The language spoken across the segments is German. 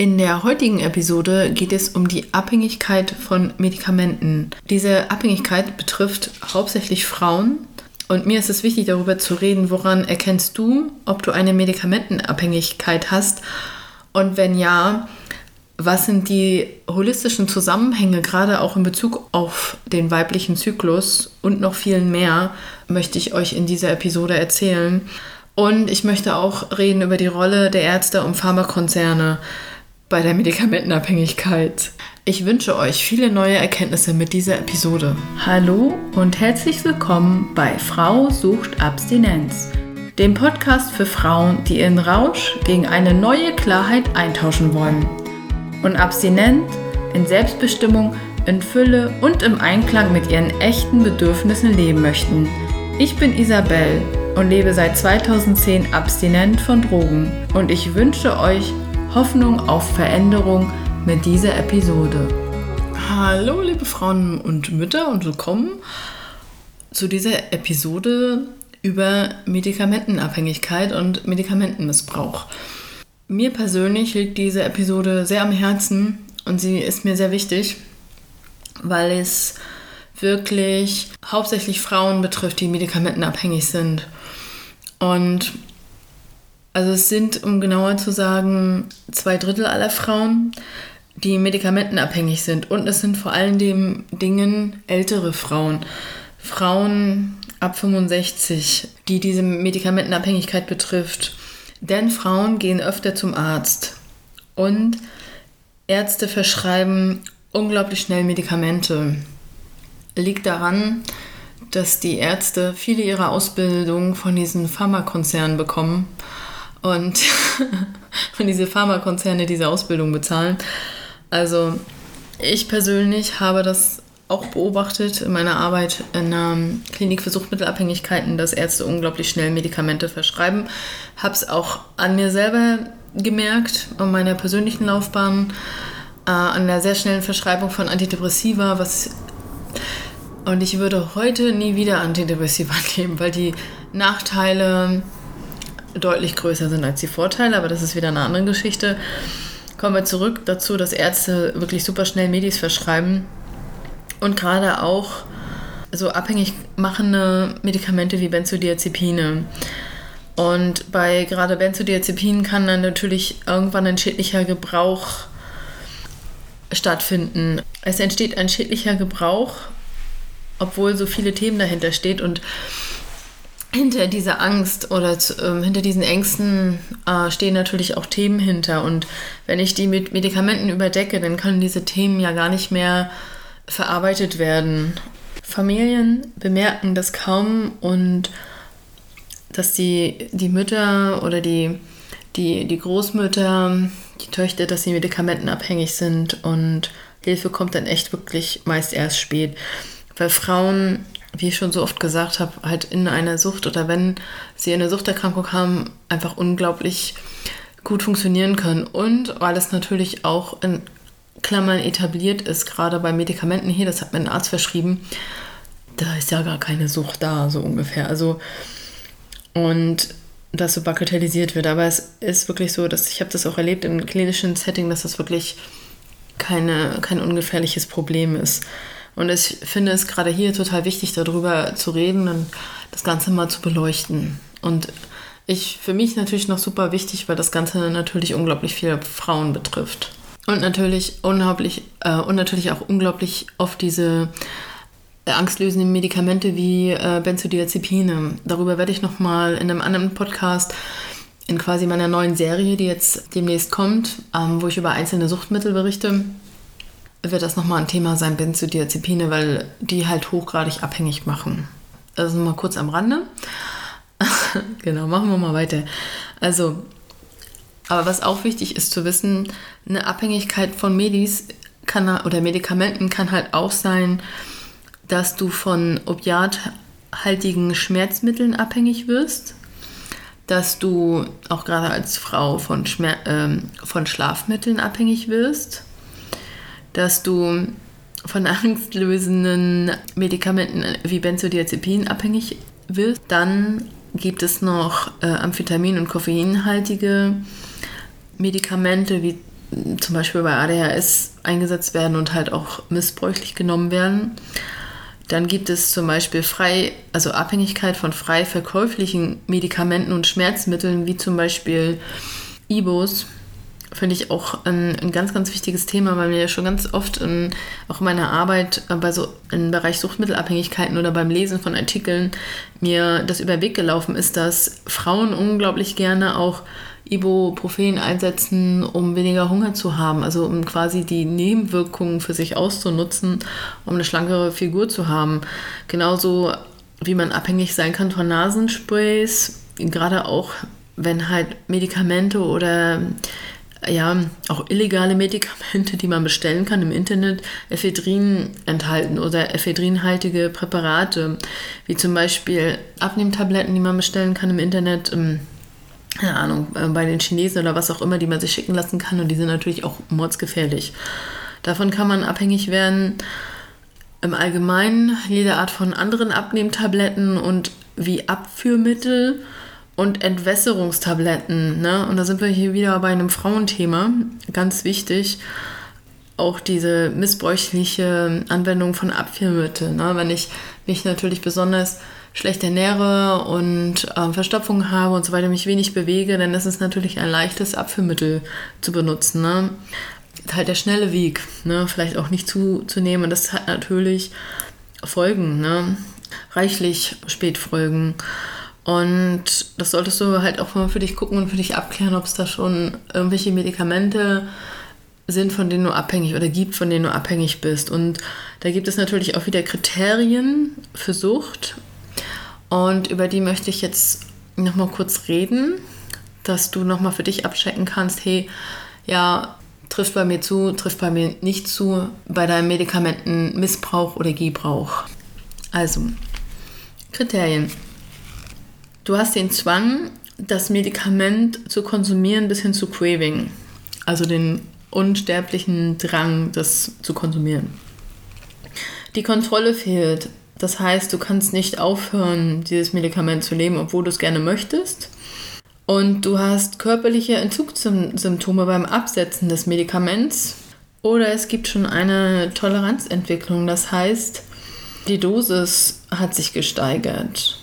In der heutigen Episode geht es um die Abhängigkeit von Medikamenten. Diese Abhängigkeit betrifft hauptsächlich Frauen und mir ist es wichtig darüber zu reden, woran erkennst du, ob du eine Medikamentenabhängigkeit hast und wenn ja, was sind die holistischen Zusammenhänge, gerade auch in Bezug auf den weiblichen Zyklus und noch viel mehr, möchte ich euch in dieser Episode erzählen. Und ich möchte auch reden über die Rolle der Ärzte und Pharmakonzerne bei der Medikamentenabhängigkeit. Ich wünsche euch viele neue Erkenntnisse mit dieser Episode. Hallo und herzlich willkommen bei Frau sucht Abstinenz, dem Podcast für Frauen, die ihren Rausch gegen eine neue Klarheit eintauschen wollen und abstinent, in Selbstbestimmung, in Fülle und im Einklang mit ihren echten Bedürfnissen leben möchten. Ich bin Isabel und lebe seit 2010 abstinent von Drogen und ich wünsche euch Hoffnung auf Veränderung mit dieser Episode. Hallo liebe Frauen und Mütter und willkommen zu dieser Episode über Medikamentenabhängigkeit und Medikamentenmissbrauch. Mir persönlich liegt diese Episode sehr am Herzen und sie ist mir sehr wichtig, weil es wirklich hauptsächlich Frauen betrifft, die medikamentenabhängig sind. Und also es sind, um genauer zu sagen, zwei Drittel aller Frauen, die medikamentenabhängig sind. Und es sind vor allen Dingen ältere Frauen. Frauen ab 65, die diese Medikamentenabhängigkeit betrifft. Denn Frauen gehen öfter zum Arzt und Ärzte verschreiben unglaublich schnell Medikamente. Liegt daran, dass die Ärzte viele ihrer Ausbildung von diesen Pharmakonzernen bekommen und von diese Pharmakonzerne diese Ausbildung bezahlen. Also ich persönlich habe das auch beobachtet in meiner Arbeit in einer Klinik für Suchtmittelabhängigkeiten, dass Ärzte unglaublich schnell Medikamente verschreiben. Habe es auch an mir selber gemerkt, an meiner persönlichen Laufbahn, äh, an der sehr schnellen Verschreibung von Antidepressiva, was und ich würde heute nie wieder Antidepressiva nehmen, weil die Nachteile deutlich größer sind als die Vorteile, aber das ist wieder eine andere Geschichte. Kommen wir zurück dazu, dass Ärzte wirklich super schnell Medis verschreiben und gerade auch so abhängig machende Medikamente wie Benzodiazepine. Und bei gerade Benzodiazepinen kann dann natürlich irgendwann ein schädlicher Gebrauch stattfinden. Es entsteht ein schädlicher Gebrauch, obwohl so viele Themen dahinter steht und hinter dieser Angst oder äh, hinter diesen Ängsten äh, stehen natürlich auch Themen hinter. Und wenn ich die mit Medikamenten überdecke, dann können diese Themen ja gar nicht mehr verarbeitet werden. Familien bemerken das kaum und dass die, die Mütter oder die, die, die Großmütter, die Töchter, dass sie medikamentenabhängig sind und Hilfe kommt dann echt wirklich meist erst spät. Weil Frauen, wie ich schon so oft gesagt habe, halt in einer Sucht oder wenn sie eine Suchterkrankung haben, einfach unglaublich gut funktionieren können. Und weil es natürlich auch in Klammern etabliert ist, gerade bei Medikamenten hier, das hat mir ein Arzt verschrieben, da ist ja gar keine Sucht da, so ungefähr. Also, und das so bagatellisiert wird. Aber es ist wirklich so, dass ich habe das auch erlebt im klinischen Setting, dass das wirklich keine, kein ungefährliches Problem ist. Und ich finde es gerade hier total wichtig, darüber zu reden und das Ganze mal zu beleuchten. Und ich, für mich natürlich noch super wichtig, weil das Ganze natürlich unglaublich viele Frauen betrifft. Und natürlich unglaublich, äh, und natürlich auch unglaublich oft diese äh, angstlösenden Medikamente wie äh, Benzodiazepine. Darüber werde ich nochmal in einem anderen Podcast in quasi meiner neuen Serie, die jetzt demnächst kommt, ähm, wo ich über einzelne Suchtmittel berichte, wird das nochmal ein Thema sein, Benzodiazepine, weil die halt hochgradig abhängig machen. Also mal kurz am Rande. genau, machen wir mal weiter. Also aber was auch wichtig ist zu wissen, eine Abhängigkeit von Medis kann, oder Medikamenten kann halt auch sein, dass du von opiathaltigen Schmerzmitteln abhängig wirst, dass du auch gerade als Frau von, Schmer äh, von Schlafmitteln abhängig wirst, dass du von angstlösenden Medikamenten wie Benzodiazepin abhängig wirst. Dann gibt es noch äh, Amphetamin- und Koffeinhaltige Medikamente wie zum Beispiel bei ADHS eingesetzt werden und halt auch missbräuchlich genommen werden. Dann gibt es zum Beispiel frei, also Abhängigkeit von frei verkäuflichen Medikamenten und Schmerzmitteln, wie zum Beispiel Ibos. Finde ich auch ein, ein, ganz, ganz wichtiges Thema, weil mir ja schon ganz oft in, auch in meiner Arbeit äh, bei so im Bereich Suchtmittelabhängigkeiten oder beim Lesen von Artikeln mir das über Weg gelaufen ist, dass Frauen unglaublich gerne auch Ibuprofen einsetzen, um weniger Hunger zu haben, also um quasi die Nebenwirkungen für sich auszunutzen, um eine schlankere Figur zu haben. Genauso wie man abhängig sein kann von Nasensprays, gerade auch wenn halt Medikamente oder ja, auch illegale Medikamente, die man bestellen kann im Internet, Ephedrin enthalten oder ephedrinhaltige Präparate, wie zum Beispiel Abnehmtabletten, die man bestellen kann im Internet. Ähm, keine Ahnung, äh, bei den Chinesen oder was auch immer, die man sich schicken lassen kann und die sind natürlich auch mordsgefährlich. Davon kann man abhängig werden. Im Allgemeinen jede Art von anderen Abnehmtabletten und wie Abführmittel und Entwässerungstabletten. Ne? Und da sind wir hier wieder bei einem Frauenthema. Ganz wichtig. Auch diese missbräuchliche Anwendung von Abführmitteln. Ne? Wenn ich mich natürlich besonders schlecht ernähre und äh, Verstopfung habe und so weiter, mich wenig bewege, dann ist es natürlich ein leichtes Abführmittel zu benutzen. Ne? Halt der schnelle Weg, ne? vielleicht auch nicht zuzunehmen. Und das hat natürlich Folgen, ne? reichlich Spätfolgen. Und das solltest du halt auch mal für dich gucken und für dich abklären, ob es da schon irgendwelche Medikamente sind, von denen du abhängig oder gibt, von denen du abhängig bist. Und da gibt es natürlich auch wieder Kriterien für Sucht und über die möchte ich jetzt nochmal kurz reden, dass du nochmal für dich abchecken kannst, hey, ja, trifft bei mir zu, trifft bei mir nicht zu, bei deinem Medikamentenmissbrauch oder Gebrauch. Also, Kriterien. Du hast den Zwang, das Medikament zu konsumieren bis hin zu Craving, also den unsterblichen Drang, das zu konsumieren. Die Kontrolle fehlt. Das heißt, du kannst nicht aufhören, dieses Medikament zu nehmen, obwohl du es gerne möchtest. Und du hast körperliche Entzugssymptome beim Absetzen des Medikaments. Oder es gibt schon eine Toleranzentwicklung. Das heißt, die Dosis hat sich gesteigert.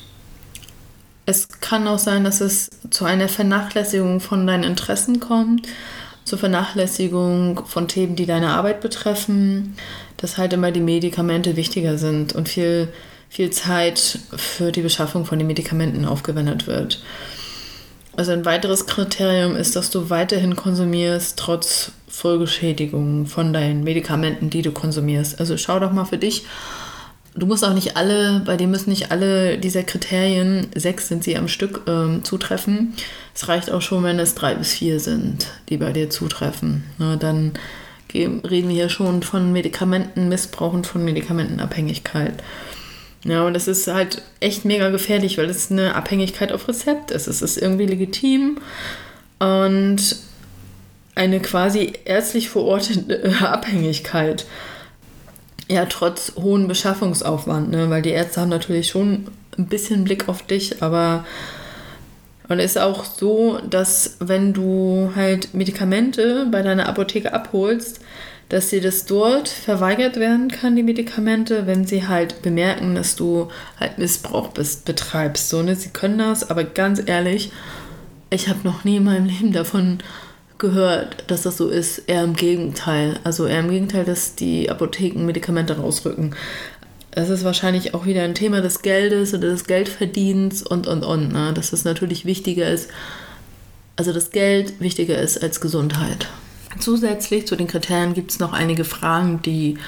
Es kann auch sein, dass es zu einer Vernachlässigung von deinen Interessen kommt, zur Vernachlässigung von Themen, die deine Arbeit betreffen, dass halt immer die Medikamente wichtiger sind und viel, viel Zeit für die Beschaffung von den Medikamenten aufgewendet wird. Also ein weiteres Kriterium ist, dass du weiterhin konsumierst, trotz Folgeschädigungen von deinen Medikamenten, die du konsumierst. Also schau doch mal für dich. Du musst auch nicht alle, bei dir müssen nicht alle dieser Kriterien, sechs sind sie am Stück, ähm, zutreffen. Es reicht auch schon, wenn es drei bis vier sind, die bei dir zutreffen. Na, dann reden wir hier schon von Medikamentenmissbrauch und von Medikamentenabhängigkeit. Ja, und das ist halt echt mega gefährlich, weil es eine Abhängigkeit auf Rezept ist. Es ist irgendwie legitim und eine quasi ärztlich verortete Abhängigkeit. Ja, trotz hohen Beschaffungsaufwand, ne? weil die Ärzte haben natürlich schon ein bisschen Blick auf dich, aber und es ist auch so, dass wenn du halt Medikamente bei deiner Apotheke abholst, dass dir das dort verweigert werden kann, die Medikamente, wenn sie halt bemerken, dass du halt Missbrauch bist, betreibst. So, ne? Sie können das, aber ganz ehrlich, ich habe noch nie in meinem Leben davon gehört, dass das so ist. Eher im Gegenteil. Also eher im Gegenteil, dass die Apotheken Medikamente rausrücken das ist wahrscheinlich auch wieder ein Thema des Geldes oder des Geldverdienens und, und, und. Ne? Dass es natürlich wichtiger ist, also das Geld wichtiger ist als Gesundheit. Zusätzlich zu den Kriterien gibt es noch einige Fragen, die,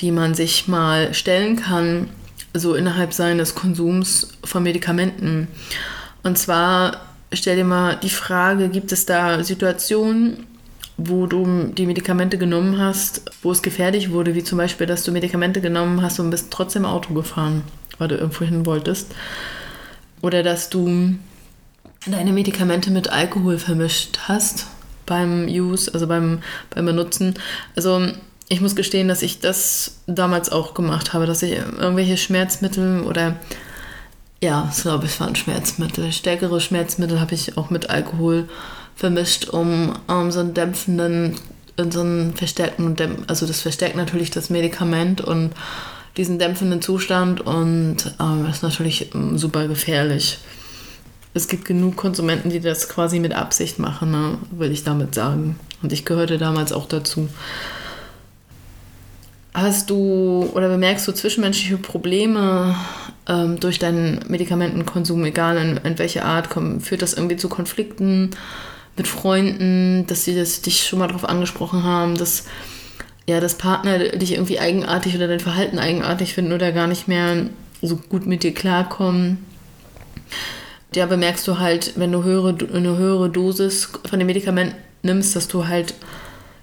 die man sich mal stellen kann, so innerhalb seines Konsums von Medikamenten. Und zwar stell dir mal die Frage, gibt es da Situationen, wo du die Medikamente genommen hast, wo es gefährlich wurde, wie zum Beispiel, dass du Medikamente genommen hast und bist trotzdem Auto gefahren, weil du irgendwo hin wolltest. Oder dass du deine Medikamente mit Alkohol vermischt hast beim Use, also beim, beim Benutzen. Also ich muss gestehen, dass ich das damals auch gemacht habe, dass ich irgendwelche Schmerzmittel oder ja, ich glaube, es waren Schmerzmittel, stärkere Schmerzmittel habe ich auch mit Alkohol vermischt, um, um so einen dämpfenden, so einen verstärkten, also das verstärkt natürlich das Medikament und diesen dämpfenden Zustand und ähm, ist natürlich ähm, super gefährlich. Es gibt genug Konsumenten, die das quasi mit Absicht machen, ne, will ich damit sagen. Und ich gehörte damals auch dazu. Hast du oder bemerkst du zwischenmenschliche Probleme ähm, durch deinen Medikamentenkonsum, egal in, in welcher Art, komm, führt das irgendwie zu Konflikten mit Freunden, dass sie das, dich schon mal darauf angesprochen haben, dass ja, das Partner dich irgendwie eigenartig oder dein Verhalten eigenartig finden oder gar nicht mehr so gut mit dir klarkommen. Ja, bemerkst du halt, wenn du höhere, eine höhere Dosis von dem Medikament nimmst, dass du halt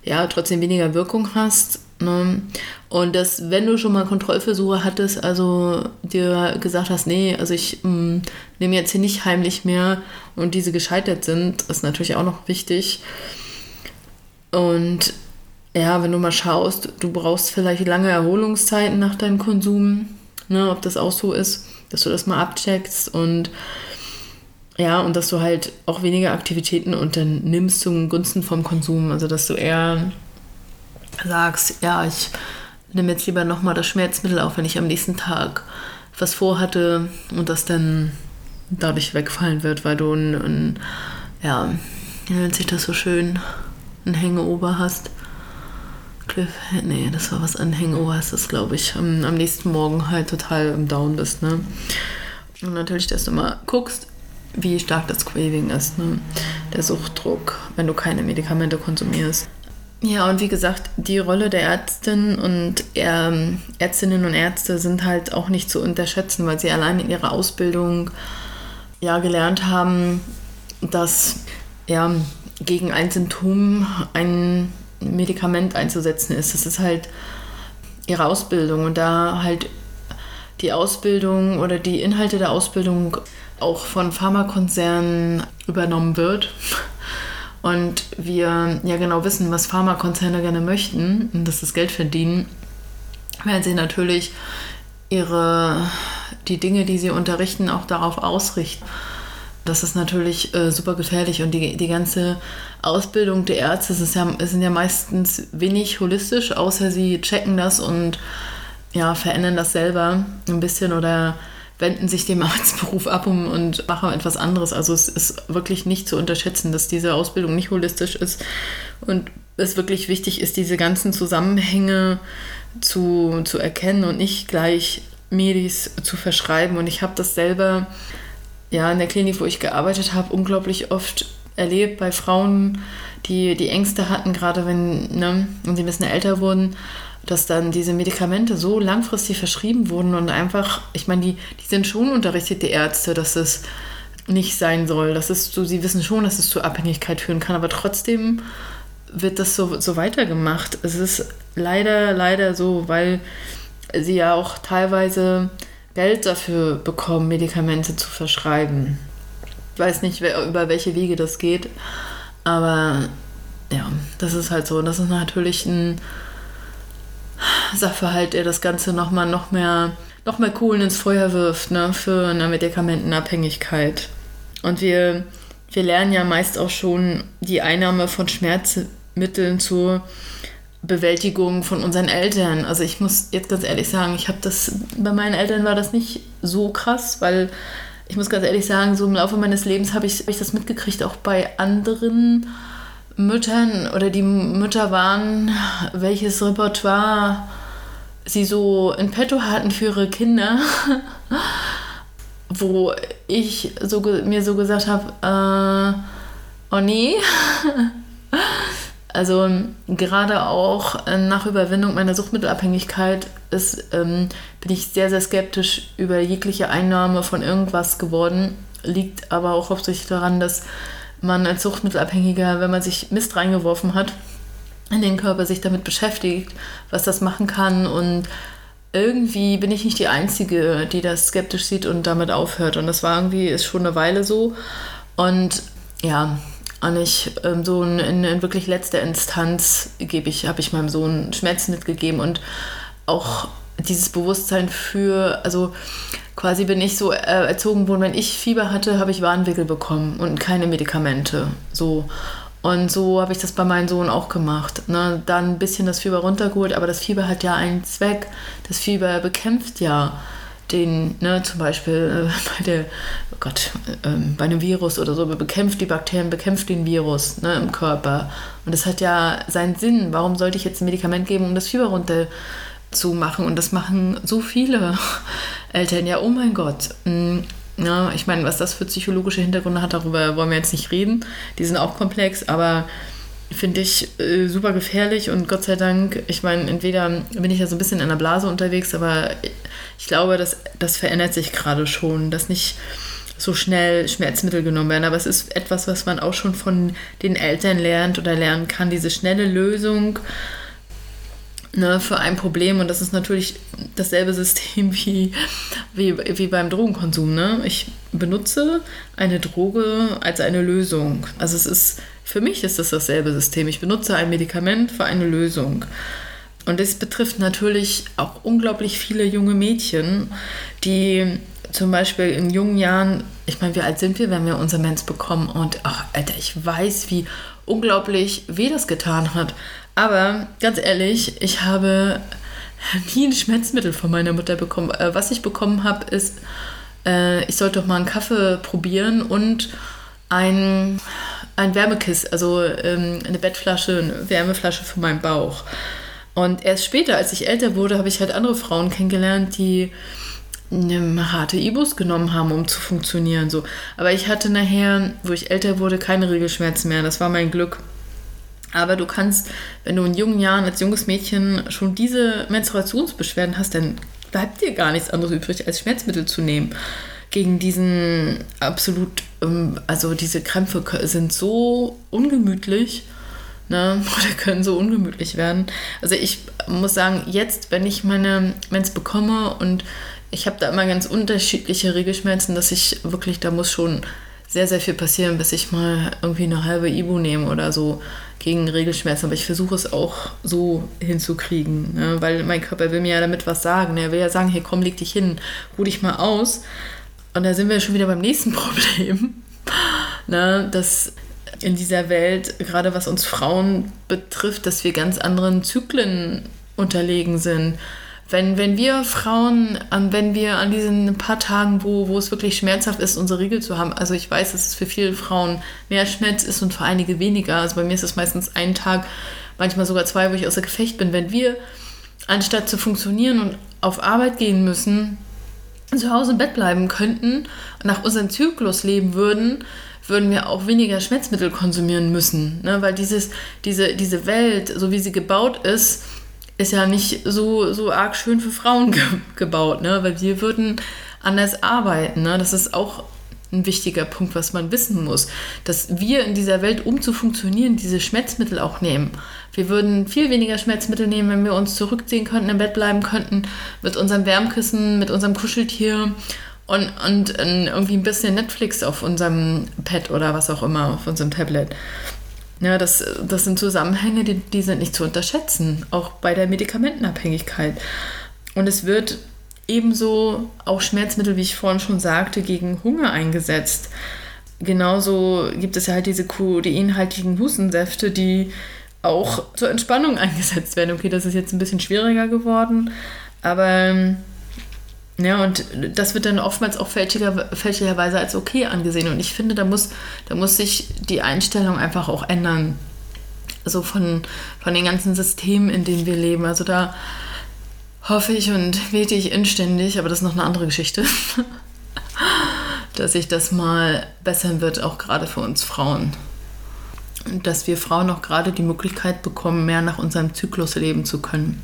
ja trotzdem weniger Wirkung hast. Ne? Und dass, wenn du schon mal Kontrollversuche hattest, also dir gesagt hast, nee, also ich mm, nehme jetzt hier nicht heimlich mehr und diese gescheitert sind, ist natürlich auch noch wichtig. Und ja, wenn du mal schaust, du brauchst vielleicht lange Erholungszeiten nach deinem Konsum, ne, ob das auch so ist, dass du das mal abcheckst und ja, und dass du halt auch weniger Aktivitäten unternimmst zum Gunsten vom Konsum. Also, dass du eher sagst, ja, ich nehme jetzt lieber nochmal das Schmerzmittel auf, wenn ich am nächsten Tag was vorhatte und das dann dadurch wegfallen wird, weil du ein, ein ja, wie nennt sich das so schön, ein Hängeober hast. Cliff, nee, das war was an Hangover ist das, glaube ich. Am, am, nächsten Morgen halt total im Down bist, ne? Und natürlich, dass du mal guckst, wie stark das Craving ist, ne? Der Suchtdruck, wenn du keine Medikamente konsumierst. Ja, und wie gesagt, die Rolle der Ärztin und ähm, Ärztinnen und Ärzte sind halt auch nicht zu unterschätzen, weil sie allein in ihrer Ausbildung ja gelernt haben, dass ja, gegen ein Symptom ein Medikament einzusetzen ist. Das ist halt ihre Ausbildung und da halt die Ausbildung oder die Inhalte der Ausbildung auch von Pharmakonzernen übernommen wird. Und wir ja genau wissen, was Pharmakonzerne gerne möchten, und das ist Geld verdienen, werden sie natürlich ihre, die Dinge, die sie unterrichten, auch darauf ausrichten. Das ist natürlich äh, super gefährlich und die, die ganze Ausbildung der Ärzte ist ja, sind ja meistens wenig holistisch, außer sie checken das und ja, verändern das selber ein bisschen oder wenden sich dem Arztberuf ab und machen etwas anderes. Also es ist wirklich nicht zu unterschätzen, dass diese Ausbildung nicht holistisch ist und es wirklich wichtig ist, diese ganzen Zusammenhänge zu, zu erkennen und nicht gleich Medis zu verschreiben. Und ich habe das selber ja, in der Klinik, wo ich gearbeitet habe, unglaublich oft erlebt bei Frauen, die die Ängste hatten, gerade wenn ne, und sie ein bisschen älter wurden, dass dann diese Medikamente so langfristig verschrieben wurden und einfach, ich meine, die, die sind schon unterrichtet, die Ärzte, dass es nicht sein soll. Das ist so, sie wissen schon, dass es zu Abhängigkeit führen kann, aber trotzdem wird das so, so weitergemacht. Es ist leider, leider so, weil sie ja auch teilweise Geld dafür bekommen, Medikamente zu verschreiben. Ich weiß nicht, wer, über welche Wege das geht, aber ja, das ist halt so. Das ist natürlich ein Sachverhalt, der das Ganze nochmal noch mehr, noch mehr Kohlen ins Feuer wirft ne, für eine Medikamentenabhängigkeit. Und wir, wir lernen ja meist auch schon die Einnahme von Schmerzmitteln zur Bewältigung von unseren Eltern. Also ich muss jetzt ganz ehrlich sagen, ich habe das, bei meinen Eltern war das nicht so krass, weil ich muss ganz ehrlich sagen, so im Laufe meines Lebens habe ich, hab ich das mitgekriegt, auch bei anderen Müttern oder die Mütter waren, welches Repertoire sie so in petto hatten für ihre Kinder, wo ich so, mir so gesagt habe, äh, oh nee, Also gerade auch nach Überwindung meiner Suchtmittelabhängigkeit ist, ähm, bin ich sehr, sehr skeptisch über jegliche Einnahme von irgendwas geworden. Liegt aber auch hauptsächlich daran, dass man als Suchtmittelabhängiger, wenn man sich Mist reingeworfen hat, in den Körper sich damit beschäftigt, was das machen kann und irgendwie bin ich nicht die Einzige, die das skeptisch sieht und damit aufhört. Und das war irgendwie, ist schon eine Weile so. Und ja, und ich ähm, so in, in, wirklich letzter Instanz gebe ich, habe ich meinem Sohn Schmerzen mitgegeben und auch dieses Bewusstsein für, also quasi bin ich so äh, erzogen worden, wenn ich Fieber hatte, habe ich Warnwickel bekommen und keine Medikamente. So. Und so habe ich das bei meinem Sohn auch gemacht. Ne? Dann ein bisschen das Fieber runtergeholt, aber das Fieber hat ja einen Zweck. Das Fieber bekämpft ja den, ne, zum Beispiel äh, bei der, oh Gott, äh, bei einem Virus oder so, bekämpft die Bakterien, bekämpft den Virus ne, im Körper. Und das hat ja seinen Sinn. Warum sollte ich jetzt ein Medikament geben, um das Fieber runter zu machen? Und das machen so viele Eltern. Ja, oh mein Gott. Mm, ja, ich meine, was das für psychologische Hintergründe hat, darüber wollen wir jetzt nicht reden. Die sind auch komplex, aber finde ich äh, super gefährlich und Gott sei Dank, ich meine, entweder bin ich ja so ein bisschen in einer Blase unterwegs, aber ich glaube, dass das verändert sich gerade schon, dass nicht so schnell Schmerzmittel genommen werden. Aber es ist etwas, was man auch schon von den Eltern lernt oder lernen kann, diese schnelle Lösung ne, für ein Problem. Und das ist natürlich dasselbe System wie, wie, wie beim Drogenkonsum. Ne? Ich benutze eine Droge als eine Lösung. Also es ist, für mich ist das dasselbe System. Ich benutze ein Medikament für eine Lösung. Und das betrifft natürlich auch unglaublich viele junge Mädchen, die zum Beispiel in jungen Jahren, ich meine, wie alt sind wir, wenn wir unser Mens bekommen? Und ach, Alter, ich weiß, wie unglaublich weh das getan hat. Aber ganz ehrlich, ich habe nie ein Schmerzmittel von meiner Mutter bekommen. Äh, was ich bekommen habe, ist, äh, ich sollte doch mal einen Kaffee probieren und ein, ein Wärmekiss, also ähm, eine Bettflasche, eine Wärmeflasche für meinen Bauch. Und erst später, als ich älter wurde, habe ich halt andere Frauen kennengelernt, die eine harte Ibus genommen haben, um zu funktionieren. So. Aber ich hatte nachher, wo ich älter wurde, keine Regelschmerzen mehr. Das war mein Glück. Aber du kannst, wenn du in jungen Jahren als junges Mädchen schon diese Menstruationsbeschwerden hast, dann bleibt dir gar nichts anderes übrig, als Schmerzmittel zu nehmen. Gegen diesen absolut, ähm, also diese Krämpfe sind so ungemütlich ne, oder können so ungemütlich werden. Also ich muss sagen, jetzt, wenn ich meine Mens bekomme und ich habe da immer ganz unterschiedliche Regelschmerzen, dass ich wirklich, da muss schon sehr, sehr viel passieren, bis ich mal irgendwie eine halbe Ibu nehme oder so gegen Regelschmerzen. Aber ich versuche es auch so hinzukriegen, ne? weil mein Körper will mir ja damit was sagen. Er will ja sagen, hey komm, leg dich hin, ruh dich mal aus. Und da sind wir schon wieder beim nächsten Problem. ne? Dass in dieser Welt, gerade was uns Frauen betrifft, dass wir ganz anderen Zyklen unterlegen sind wenn, wenn wir Frauen, wenn wir an diesen paar Tagen, wo, wo es wirklich schmerzhaft ist, unsere Riegel zu haben, also ich weiß, dass es für viele Frauen mehr Schmerz ist und für einige weniger. Also bei mir ist es meistens ein Tag, manchmal sogar zwei, wo ich außer Gefecht bin. Wenn wir, anstatt zu funktionieren und auf Arbeit gehen müssen, zu Hause im Bett bleiben könnten und nach unserem Zyklus leben würden, würden wir auch weniger Schmerzmittel konsumieren müssen. Ne? Weil dieses, diese, diese Welt, so wie sie gebaut ist, ist ja nicht so, so arg schön für Frauen ge gebaut, ne? weil wir würden anders arbeiten. Ne? Das ist auch ein wichtiger Punkt, was man wissen muss, dass wir in dieser Welt, um zu funktionieren, diese Schmerzmittel auch nehmen. Wir würden viel weniger Schmerzmittel nehmen, wenn wir uns zurückziehen könnten, im Bett bleiben könnten, mit unserem Wärmkissen, mit unserem Kuscheltier und, und irgendwie ein bisschen Netflix auf unserem Pad oder was auch immer, auf unserem Tablet. Ja, das, das sind Zusammenhänge, die, die sind nicht zu unterschätzen, auch bei der Medikamentenabhängigkeit. Und es wird ebenso auch Schmerzmittel, wie ich vorhin schon sagte, gegen Hunger eingesetzt. Genauso gibt es ja halt diese kodeinhaltigen Hustensäfte, die auch zur Entspannung eingesetzt werden. Okay, das ist jetzt ein bisschen schwieriger geworden, aber ja, und das wird dann oftmals auch fälschiger, fälschlicherweise als okay angesehen. Und ich finde, da muss, da muss sich die Einstellung einfach auch ändern. Also von, von den ganzen Systemen, in denen wir leben. Also da hoffe ich und bete ich inständig, aber das ist noch eine andere Geschichte, dass sich das mal bessern wird, auch gerade für uns Frauen. Und dass wir Frauen auch gerade die Möglichkeit bekommen, mehr nach unserem Zyklus leben zu können.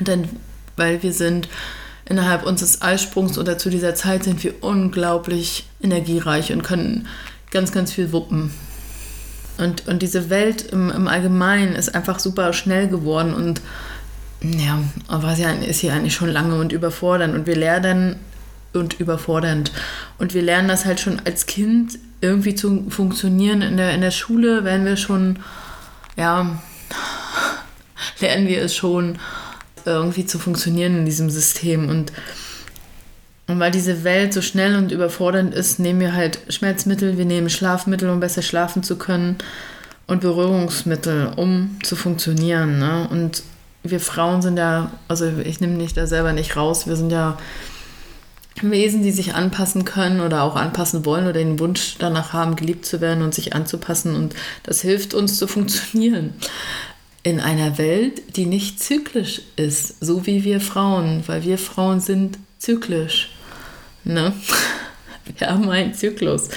Denn weil wir sind innerhalb unseres Eisprungs oder zu dieser Zeit sind wir unglaublich energiereich und können ganz, ganz viel wuppen. Und, und diese Welt im, im Allgemeinen ist einfach super schnell geworden und ja, aber sie ist hier eigentlich schon lange und überfordernd und wir lernen und überfordernd. Und wir lernen das halt schon als Kind irgendwie zu funktionieren. In der, in der Schule werden wir schon, ja, lernen wir es schon irgendwie zu funktionieren in diesem System. Und Und weil diese Welt so schnell und überfordernd ist, nehmen wir halt Schmerzmittel, wir nehmen Schlafmittel, um besser schlafen zu können und Berührungsmittel, um zu funktionieren. Ne? Und wir Frauen sind ja, also ich nehme mich da selber nicht raus, wir sind ja Wesen, die sich anpassen können oder auch anpassen wollen oder den Wunsch danach haben, geliebt zu werden und sich anzupassen. Und das hilft uns zu funktionieren. In einer Welt, die nicht zyklisch ist, so wie wir Frauen, weil wir Frauen sind zyklisch. Ne? Wir haben einen Zyklus.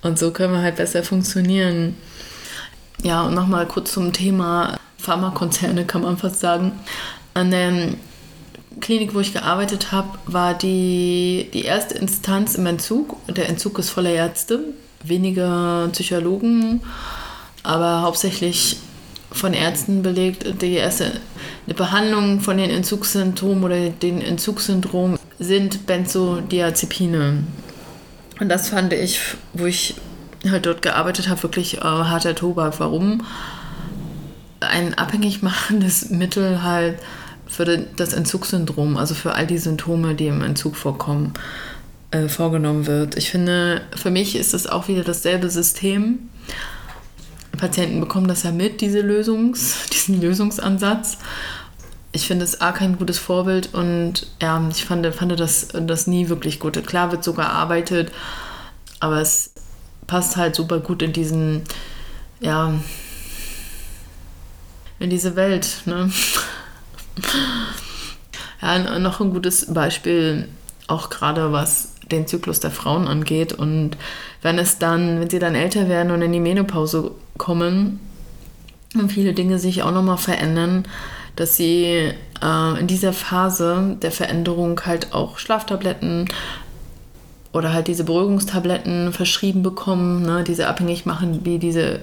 Und so können wir halt besser funktionieren. Ja, und nochmal kurz zum Thema Pharmakonzerne, kann man fast sagen. An der Klinik, wo ich gearbeitet habe, war die, die erste Instanz im Entzug. Der Entzug ist voller Ärzte, weniger Psychologen, aber hauptsächlich von Ärzten belegt. Die erste eine Behandlung von den Entzugssymptomen oder den Entzugssyndrom sind Benzodiazepine. Und das fand ich, wo ich halt dort gearbeitet habe, wirklich äh, harter Tobak. Warum? Ein abhängig machendes Mittel halt für das Entzugssyndrom, also für all die Symptome, die im Entzug vorkommen, äh, vorgenommen wird. Ich finde, für mich ist es auch wieder dasselbe System. Patienten bekommen das ja mit, diese Lösungs, diesen Lösungsansatz ich finde es A kein gutes Vorbild und ja, ich fand, fand das, das nie wirklich gut. Klar wird so gearbeitet, aber es passt halt super gut in diesen, ja, in diese Welt. Ne? ja, noch ein gutes Beispiel, auch gerade was den Zyklus der Frauen angeht. Und wenn es dann, wenn sie dann älter werden und in die Menopause kommen und viele Dinge sich auch nochmal verändern, dass sie äh, in dieser Phase der Veränderung halt auch Schlaftabletten oder halt diese Beruhigungstabletten verschrieben bekommen, ne, diese abhängig machen wie diese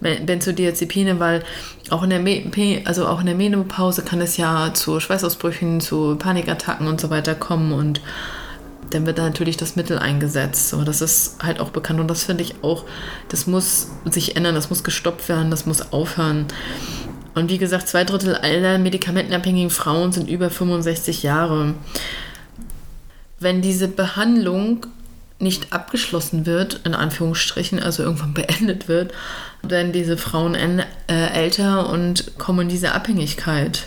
Benzodiazepine, weil auch in der also auch in der Menopause kann es ja zu Schweißausbrüchen, zu Panikattacken und so weiter kommen und dann wird da natürlich das Mittel eingesetzt. So, das ist halt auch bekannt und das finde ich auch, das muss sich ändern, das muss gestoppt werden, das muss aufhören. Und wie gesagt, zwei Drittel aller medikamentenabhängigen Frauen sind über 65 Jahre. Wenn diese Behandlung nicht abgeschlossen wird, in Anführungsstrichen, also irgendwann beendet wird, werden diese Frauen äh, älter und kommen in diese Abhängigkeit.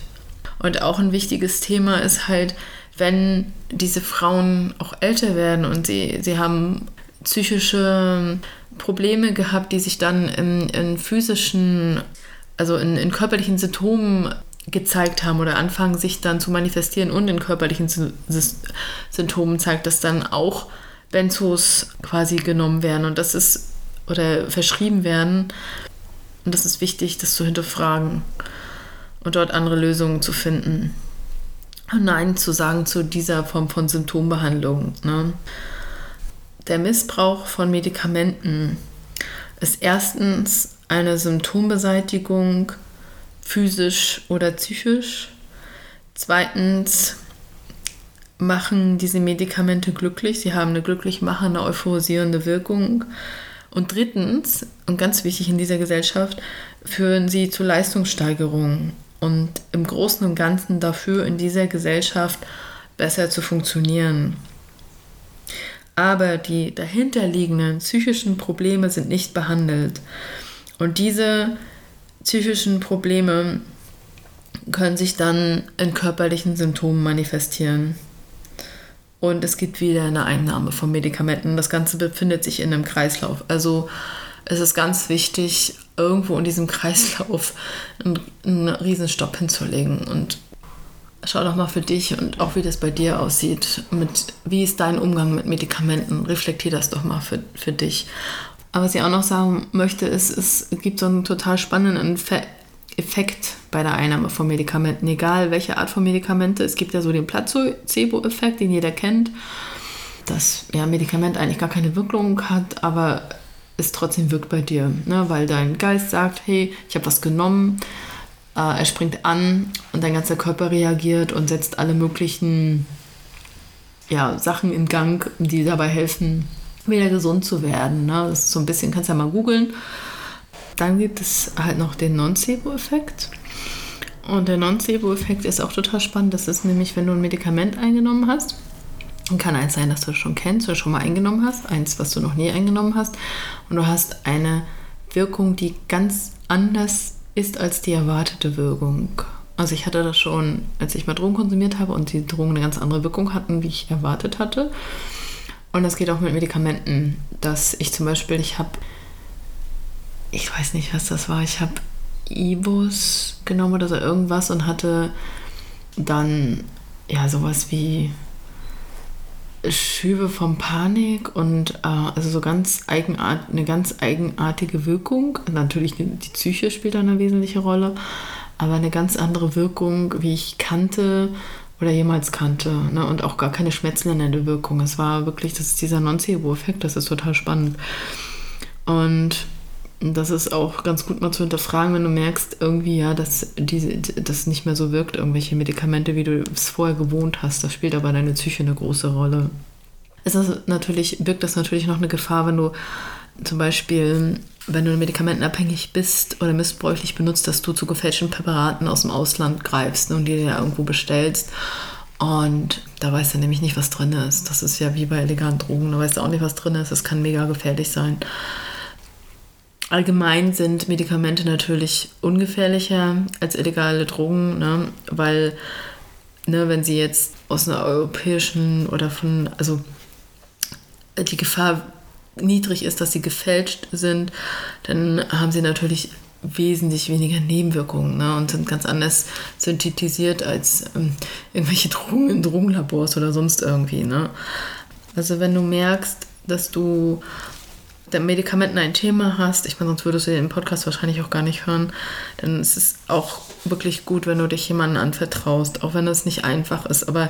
Und auch ein wichtiges Thema ist halt, wenn diese Frauen auch älter werden und sie, sie haben psychische Probleme gehabt, die sich dann in, in physischen also in, in körperlichen Symptomen gezeigt haben oder anfangen sich dann zu manifestieren und in körperlichen Symptomen zeigt, dass dann auch Benzos quasi genommen werden und das ist oder verschrieben werden. Und das ist wichtig, das zu hinterfragen und dort andere Lösungen zu finden. Nein zu sagen zu dieser Form von Symptombehandlung. Ne? Der Missbrauch von Medikamenten ist erstens eine Symptombeseitigung physisch oder psychisch. Zweitens machen diese Medikamente glücklich. Sie haben eine glücklich machende, euphorisierende Wirkung. Und drittens, und ganz wichtig in dieser Gesellschaft, führen sie zu Leistungssteigerungen und im Großen und Ganzen dafür, in dieser Gesellschaft besser zu funktionieren. Aber die dahinterliegenden psychischen Probleme sind nicht behandelt. Und diese psychischen Probleme können sich dann in körperlichen Symptomen manifestieren. Und es gibt wieder eine Einnahme von Medikamenten. Das Ganze befindet sich in einem Kreislauf. Also es ist ganz wichtig, irgendwo in diesem Kreislauf einen, einen Riesenstopp hinzulegen. Und schau doch mal für dich und auch wie das bei dir aussieht. Mit, wie ist dein Umgang mit Medikamenten? Reflektier das doch mal für, für dich. Aber was ich auch noch sagen möchte, ist, es gibt so einen total spannenden Effekt bei der Einnahme von Medikamenten, egal welche Art von Medikamente. Es gibt ja so den Placebo-Effekt, den jeder kennt, dass ja Medikament eigentlich gar keine Wirkung hat, aber es trotzdem wirkt bei dir, ne? weil dein Geist sagt, hey, ich habe was genommen, äh, er springt an und dein ganzer Körper reagiert und setzt alle möglichen ja, Sachen in Gang, die dabei helfen, wieder gesund zu werden. Ne? Das ist so ein bisschen, kannst ja mal googeln. Dann gibt es halt noch den Nocebo-Effekt. Und der Nocebo-Effekt ist auch total spannend. Das ist nämlich, wenn du ein Medikament eingenommen hast Kann eins sein, dass du das schon kennst oder schon mal eingenommen hast, eins, was du noch nie eingenommen hast. Und du hast eine Wirkung, die ganz anders ist als die erwartete Wirkung. Also ich hatte das schon, als ich mal Drogen konsumiert habe und die Drogen eine ganz andere Wirkung hatten, wie ich erwartet hatte. Und das geht auch mit Medikamenten, dass ich zum Beispiel, ich habe, ich weiß nicht, was das war, ich habe Ibus genommen oder so irgendwas und hatte dann ja sowas wie Schübe von Panik und äh, also so ganz eigenart, eine ganz eigenartige Wirkung. Natürlich die Psyche spielt da eine wesentliche Rolle, aber eine ganz andere Wirkung, wie ich kannte oder jemals kannte. Ne? Und auch gar keine schmerzlindernde Wirkung. Es war wirklich, das ist dieser Nocebo-Effekt, das ist total spannend. Und das ist auch ganz gut mal zu hinterfragen, wenn du merkst, irgendwie ja, dass diese, das nicht mehr so wirkt, irgendwelche Medikamente, wie du es vorher gewohnt hast. Das spielt aber deine Psyche eine große Rolle. Es ist natürlich, birgt das natürlich noch eine Gefahr, wenn du zum Beispiel, wenn du medikamentenabhängig bist oder missbräuchlich benutzt, dass du zu gefälschten Präparaten aus dem Ausland greifst und die dir irgendwo bestellst. Und da weißt du nämlich nicht, was drin ist. Das ist ja wie bei illegalen Drogen. Da weißt du auch nicht, was drin ist. Das kann mega gefährlich sein. Allgemein sind Medikamente natürlich ungefährlicher als illegale Drogen, ne? weil ne, wenn sie jetzt aus einer europäischen oder von, also die Gefahr niedrig ist, dass sie gefälscht sind, dann haben sie natürlich wesentlich weniger Nebenwirkungen ne, und sind ganz anders synthetisiert als ähm, irgendwelche Drogen in Drogenlabors oder sonst irgendwie. Ne. Also wenn du merkst, dass du Medikamenten ein Thema hast, ich meine, sonst würdest du den Podcast wahrscheinlich auch gar nicht hören, dann ist es auch wirklich gut, wenn du dich jemandem anvertraust, auch wenn es nicht einfach ist. Aber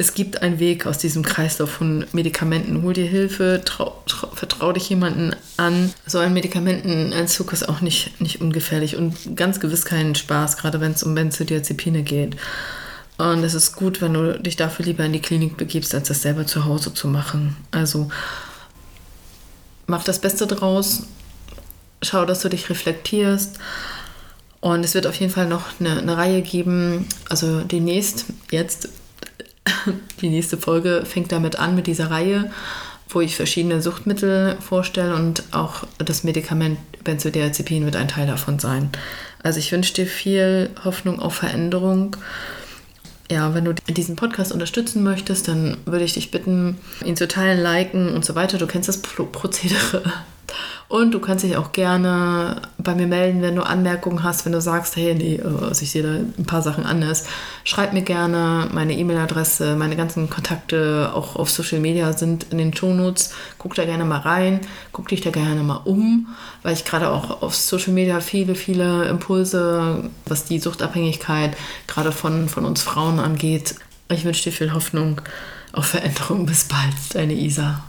es gibt einen Weg aus diesem Kreislauf von Medikamenten. Hol dir Hilfe, trau, trau, vertrau dich jemanden an. So ein Medikamentenentzug ist auch nicht, nicht ungefährlich und ganz gewiss keinen Spaß, gerade wenn es um Benzodiazepine geht. Und es ist gut, wenn du dich dafür lieber in die Klinik begibst, als das selber zu Hause zu machen. Also mach das Beste draus, schau, dass du dich reflektierst. Und es wird auf jeden Fall noch eine, eine Reihe geben, also demnächst, jetzt, die nächste Folge fängt damit an mit dieser Reihe, wo ich verschiedene Suchtmittel vorstelle und auch das Medikament Benzodiazepin wird ein Teil davon sein. Also ich wünsche dir viel Hoffnung auf Veränderung ja, wenn du diesen Podcast unterstützen möchtest, dann würde ich dich bitten, ihn zu teilen, liken und so weiter. Du kennst das Prozedere. Und du kannst dich auch gerne bei mir melden, wenn du Anmerkungen hast, wenn du sagst, hey, nee, äh, also ich sehe da ein paar Sachen anders. Schreib mir gerne meine E-Mail-Adresse, meine ganzen Kontakte auch auf Social Media sind in den Shownotes. Guck da gerne mal rein, guck dich da gerne mal um, weil ich gerade auch auf Social Media viele, viele Impulse, was die Suchtabhängigkeit gerade von, von uns Frauen angeht. Ich wünsche dir viel Hoffnung auf Veränderung. Bis bald, deine Isa.